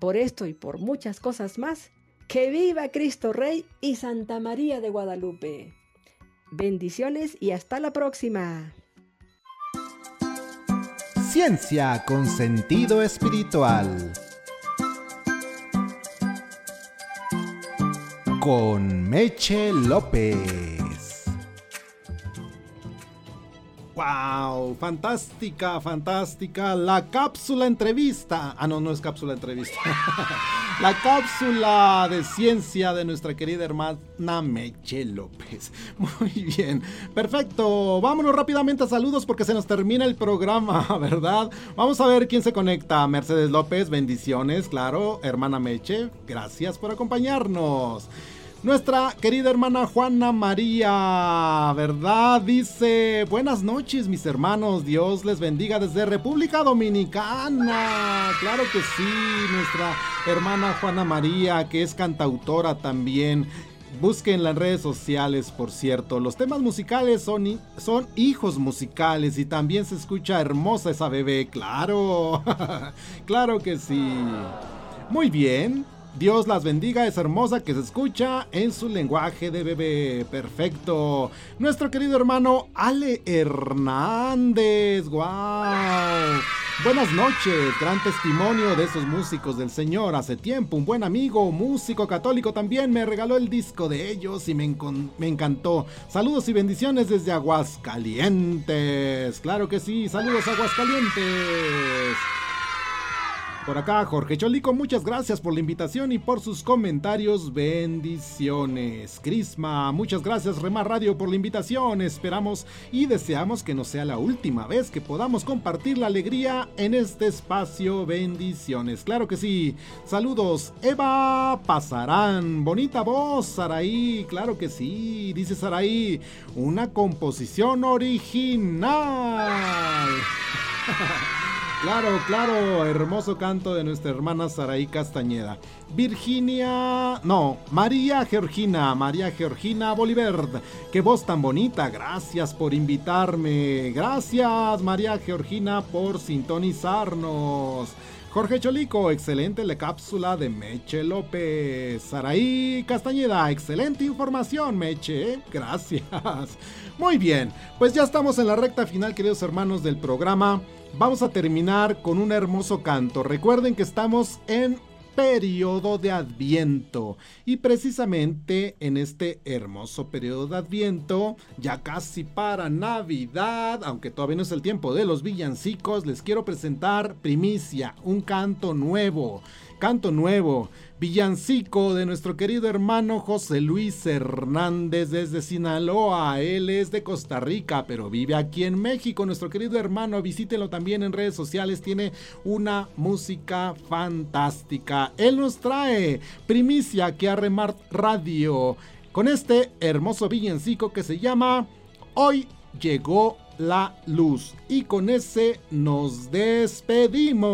Por esto y por muchas cosas más, que viva Cristo Rey y Santa María de Guadalupe. Bendiciones y hasta la próxima. Ciencia con sentido espiritual. Con Meche López. ¡Wow! Fantástica, fantástica. La cápsula entrevista. Ah, no, no es cápsula entrevista. la cápsula de ciencia de nuestra querida hermana Meche López. Muy bien. Perfecto. Vámonos rápidamente a saludos porque se nos termina el programa, ¿verdad? Vamos a ver quién se conecta. Mercedes López, bendiciones, claro. Hermana Meche, gracias por acompañarnos. Nuestra querida hermana Juana María, ¿verdad? Dice, buenas noches mis hermanos, Dios les bendiga desde República Dominicana. Claro que sí, nuestra hermana Juana María, que es cantautora también. Busquen las redes sociales, por cierto. Los temas musicales son, son hijos musicales y también se escucha hermosa esa bebé, claro. claro que sí. Muy bien. Dios las bendiga, es hermosa que se escucha en su lenguaje de bebé. Perfecto. Nuestro querido hermano Ale Hernández. ¡Wow! Buenas noches, gran testimonio de esos músicos del Señor. Hace tiempo, un buen amigo, músico católico también, me regaló el disco de ellos y me, me encantó. Saludos y bendiciones desde Aguascalientes. Claro que sí, saludos Aguascalientes. Por acá, Jorge Cholico, muchas gracias por la invitación y por sus comentarios. Bendiciones. Crisma, muchas gracias, Remar Radio, por la invitación. Esperamos y deseamos que no sea la última vez que podamos compartir la alegría en este espacio. Bendiciones. Claro que sí. Saludos, Eva Pasarán. Bonita voz, Saraí. Claro que sí. Dice Saraí, una composición original. Claro, claro, hermoso canto de nuestra hermana Saraí Castañeda. Virginia, no, María Georgina, María Georgina Bolívar. Qué voz tan bonita, gracias por invitarme. Gracias María Georgina por sintonizarnos. Jorge Cholico, excelente la cápsula de Meche López. Saraí Castañeda, excelente información, Meche. Gracias. Muy bien, pues ya estamos en la recta final, queridos hermanos del programa. Vamos a terminar con un hermoso canto. Recuerden que estamos en periodo de Adviento. Y precisamente en este hermoso periodo de Adviento, ya casi para Navidad, aunque todavía no es el tiempo de los villancicos, les quiero presentar Primicia, un canto nuevo. Canto nuevo, villancico de nuestro querido hermano José Luis Hernández desde Sinaloa. Él es de Costa Rica, pero vive aquí en México. Nuestro querido hermano, visítenlo también en redes sociales. Tiene una música fantástica. Él nos trae primicia que a Remar Radio con este hermoso villancico que se llama Hoy llegó la luz. Y con ese nos despedimos.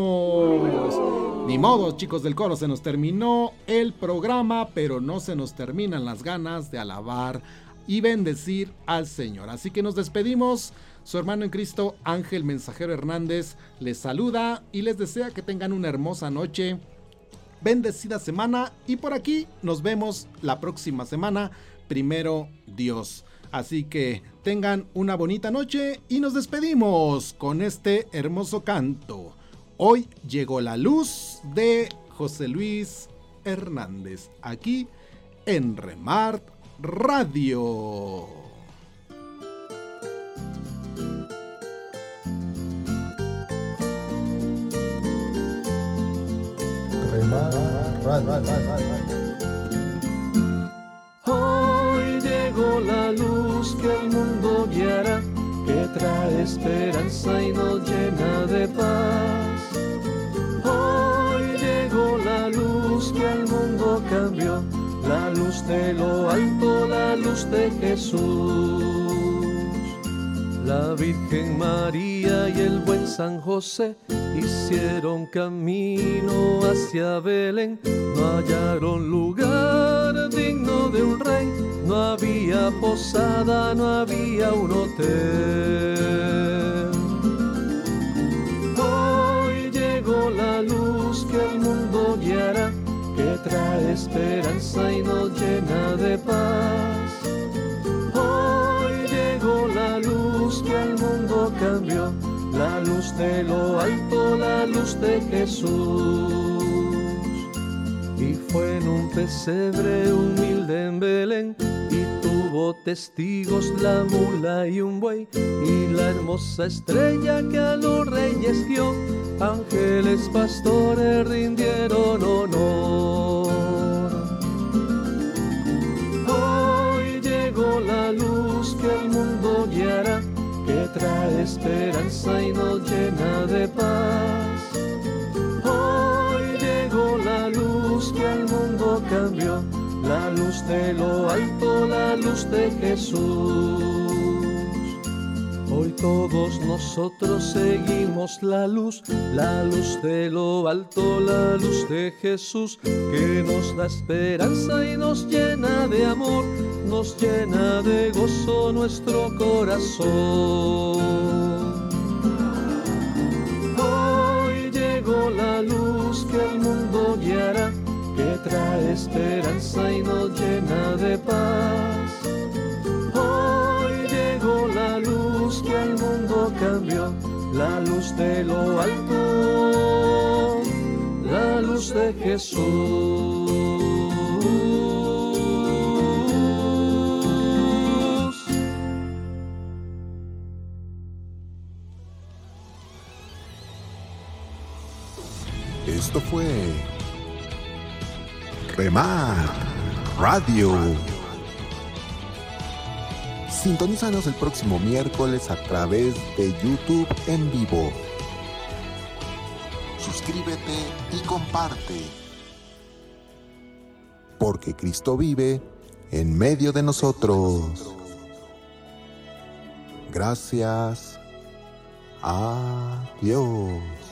Ni modo, chicos del coro, se nos terminó el programa, pero no se nos terminan las ganas de alabar y bendecir al Señor. Así que nos despedimos. Su hermano en Cristo, Ángel Mensajero Hernández, les saluda y les desea que tengan una hermosa noche, bendecida semana y por aquí nos vemos la próxima semana. Primero Dios. Así que tengan una bonita noche y nos despedimos con este hermoso canto. Hoy llegó la luz de José Luis Hernández aquí en Remart Radio. Hoy llegó la luz que el mundo guiará, que trae esperanza y nos llena de paz. Hoy llegó la luz que el mundo cambió, la luz de lo alto, la luz de Jesús. La Virgen María y el buen San José hicieron camino hacia Belén, no hallaron lugar digno de un rey, no había posada, no había un hotel. Hoy llegó la luz que el mundo guiará, que trae esperanza y nos llena de paz. Hoy llegó la luz que el mundo cambió, la luz de lo alto, la luz de Jesús. Fue en un pesebre humilde en Belén y tuvo testigos la mula y un buey y la hermosa estrella que a los reyes guió. Ángeles pastores rindieron honor. Hoy llegó la luz que el mundo guiará, que trae esperanza y nos llena de paz. La luz de lo alto, la luz de Jesús. Hoy todos nosotros seguimos la luz, la luz de lo alto, la luz de Jesús, que nos da esperanza y nos llena de amor, nos llena de gozo nuestro corazón. Hoy llegó la luz que el mundo guiará, que trae esperanza y nos llena de paz. Hoy llegó la luz que al mundo cambió, la luz de lo alto, la luz de Jesús. Esto fue Remar Radio. Sintonízanos el próximo miércoles a través de YouTube en vivo. Suscríbete y comparte. Porque Cristo vive en medio de nosotros. Gracias. Adiós.